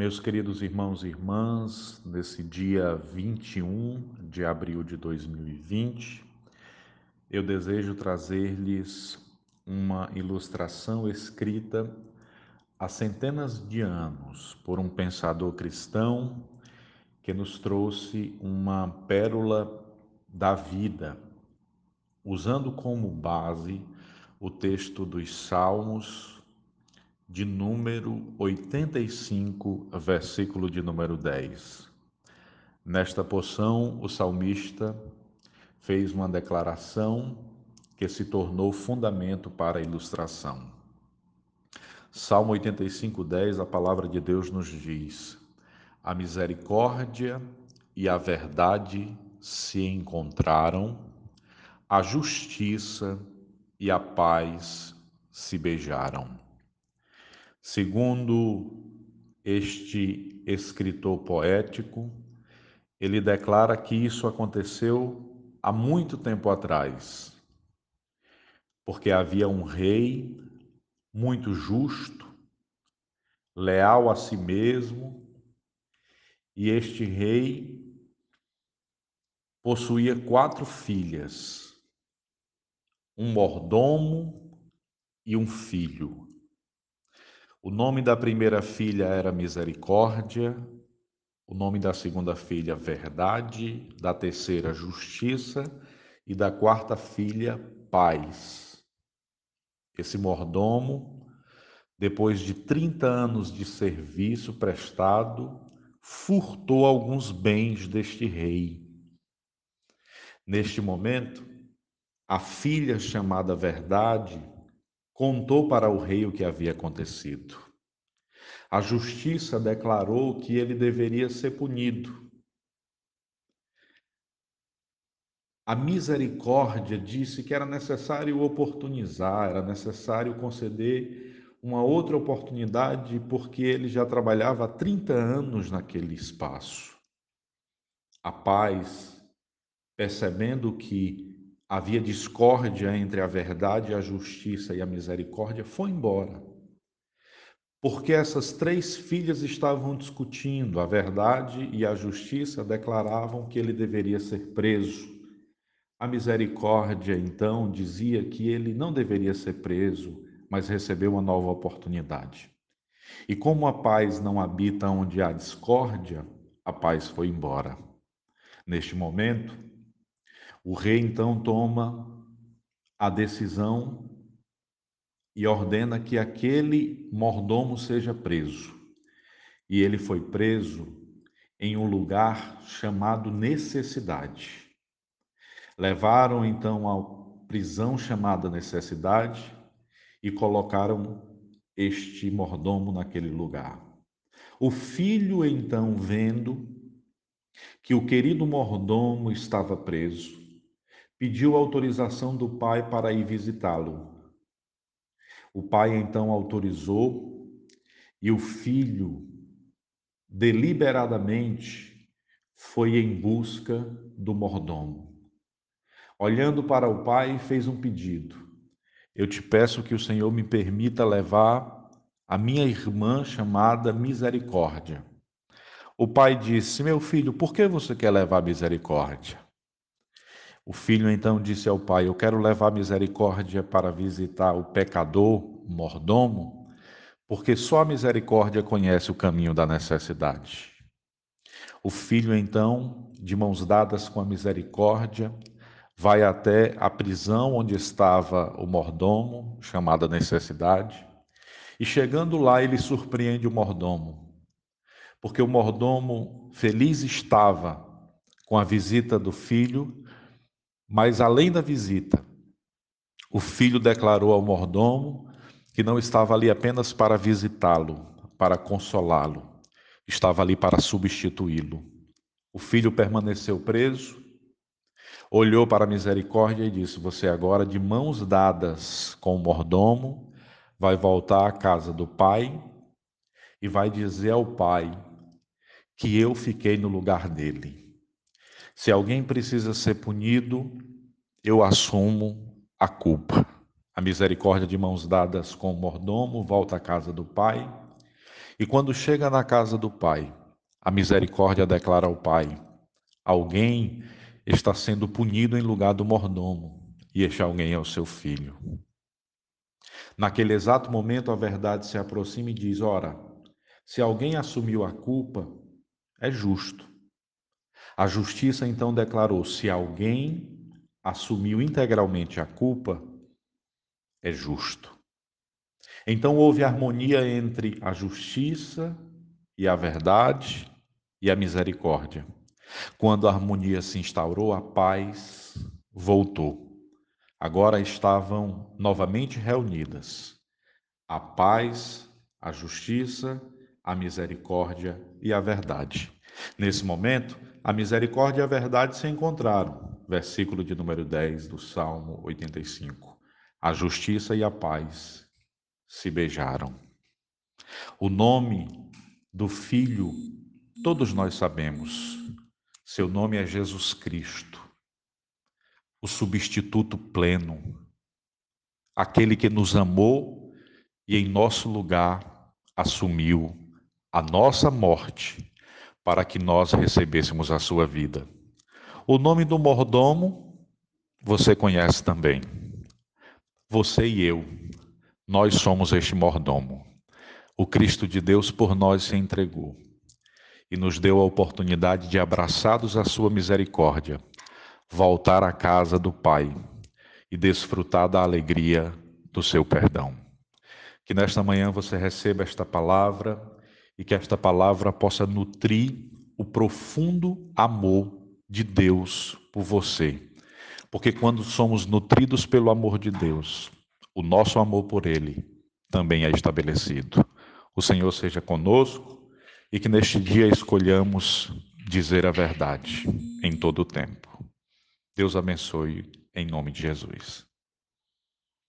Meus queridos irmãos e irmãs, nesse dia 21 de abril de 2020, eu desejo trazer-lhes uma ilustração escrita há centenas de anos por um pensador cristão que nos trouxe uma pérola da vida, usando como base o texto dos Salmos de número 85, versículo de número 10. Nesta porção, o salmista fez uma declaração que se tornou fundamento para a ilustração. Salmo 85, 10, a palavra de Deus nos diz: A misericórdia e a verdade se encontraram, a justiça e a paz se beijaram. Segundo este escritor poético, ele declara que isso aconteceu há muito tempo atrás, porque havia um rei muito justo, leal a si mesmo, e este rei possuía quatro filhas, um mordomo e um filho. O nome da primeira filha era Misericórdia, o nome da segunda filha, Verdade, da terceira, Justiça e da quarta filha, Paz. Esse mordomo, depois de 30 anos de serviço prestado, furtou alguns bens deste rei. Neste momento, a filha chamada Verdade contou para o rei o que havia acontecido. A justiça declarou que ele deveria ser punido. A misericórdia disse que era necessário oportunizar, era necessário conceder uma outra oportunidade, porque ele já trabalhava há 30 anos naquele espaço. A paz, percebendo que havia discórdia entre a verdade, a justiça e a misericórdia, foi embora. Porque essas três filhas estavam discutindo, a verdade e a justiça declaravam que ele deveria ser preso. A misericórdia, então, dizia que ele não deveria ser preso, mas recebeu uma nova oportunidade. E como a paz não habita onde há discórdia, a paz foi embora. Neste momento, o rei então toma a decisão e ordena que aquele mordomo seja preso. E ele foi preso em um lugar chamado Necessidade. Levaram então à prisão chamada Necessidade e colocaram este mordomo naquele lugar. O filho, então, vendo que o querido mordomo estava preso, pediu autorização do pai para ir visitá-lo. O pai então autorizou e o filho deliberadamente foi em busca do mordomo. Olhando para o pai, fez um pedido: Eu te peço que o Senhor me permita levar a minha irmã chamada Misericórdia. O pai disse: Meu filho, por que você quer levar misericórdia? O filho então disse ao pai: Eu quero levar misericórdia para visitar o pecador, o mordomo, porque só a misericórdia conhece o caminho da necessidade. O filho então, de mãos dadas com a misericórdia, vai até a prisão onde estava o mordomo, chamada necessidade, e chegando lá ele surpreende o mordomo, porque o mordomo feliz estava com a visita do filho mas além da visita, o filho declarou ao mordomo que não estava ali apenas para visitá-lo, para consolá-lo, estava ali para substituí-lo. O filho permaneceu preso, olhou para a misericórdia e disse: Você agora, de mãos dadas com o mordomo, vai voltar à casa do pai e vai dizer ao pai que eu fiquei no lugar dele. Se alguém precisa ser punido, eu assumo a culpa. A misericórdia de mãos dadas com o mordomo volta à casa do pai E quando chega na casa do pai, a misericórdia declara ao pai: alguém está sendo punido em lugar do mordomo, e este alguém é o seu filho. Naquele exato momento, a verdade se aproxima e diz: Ora, se alguém assumiu a culpa, é justo. A justiça então declarou: se alguém assumiu integralmente a culpa, é justo. Então houve harmonia entre a justiça e a verdade e a misericórdia. Quando a harmonia se instaurou, a paz voltou. Agora estavam novamente reunidas a paz, a justiça, a misericórdia e a verdade. Nesse momento, a misericórdia e a verdade se encontraram. Versículo de número 10 do Salmo 85. A justiça e a paz se beijaram. O nome do Filho, todos nós sabemos. Seu nome é Jesus Cristo, o substituto pleno, aquele que nos amou e em nosso lugar assumiu a nossa morte para que nós recebêssemos a sua vida. O nome do mordomo você conhece também. Você e eu nós somos este mordomo. O Cristo de Deus por nós se entregou e nos deu a oportunidade de, abraçados à sua misericórdia, voltar à casa do Pai e desfrutar da alegria do seu perdão. Que nesta manhã você receba esta palavra e que esta palavra possa nutrir o profundo amor de Deus por você. Porque quando somos nutridos pelo amor de Deus, o nosso amor por Ele também é estabelecido. O Senhor seja conosco e que neste dia escolhamos dizer a verdade em todo o tempo. Deus abençoe em nome de Jesus.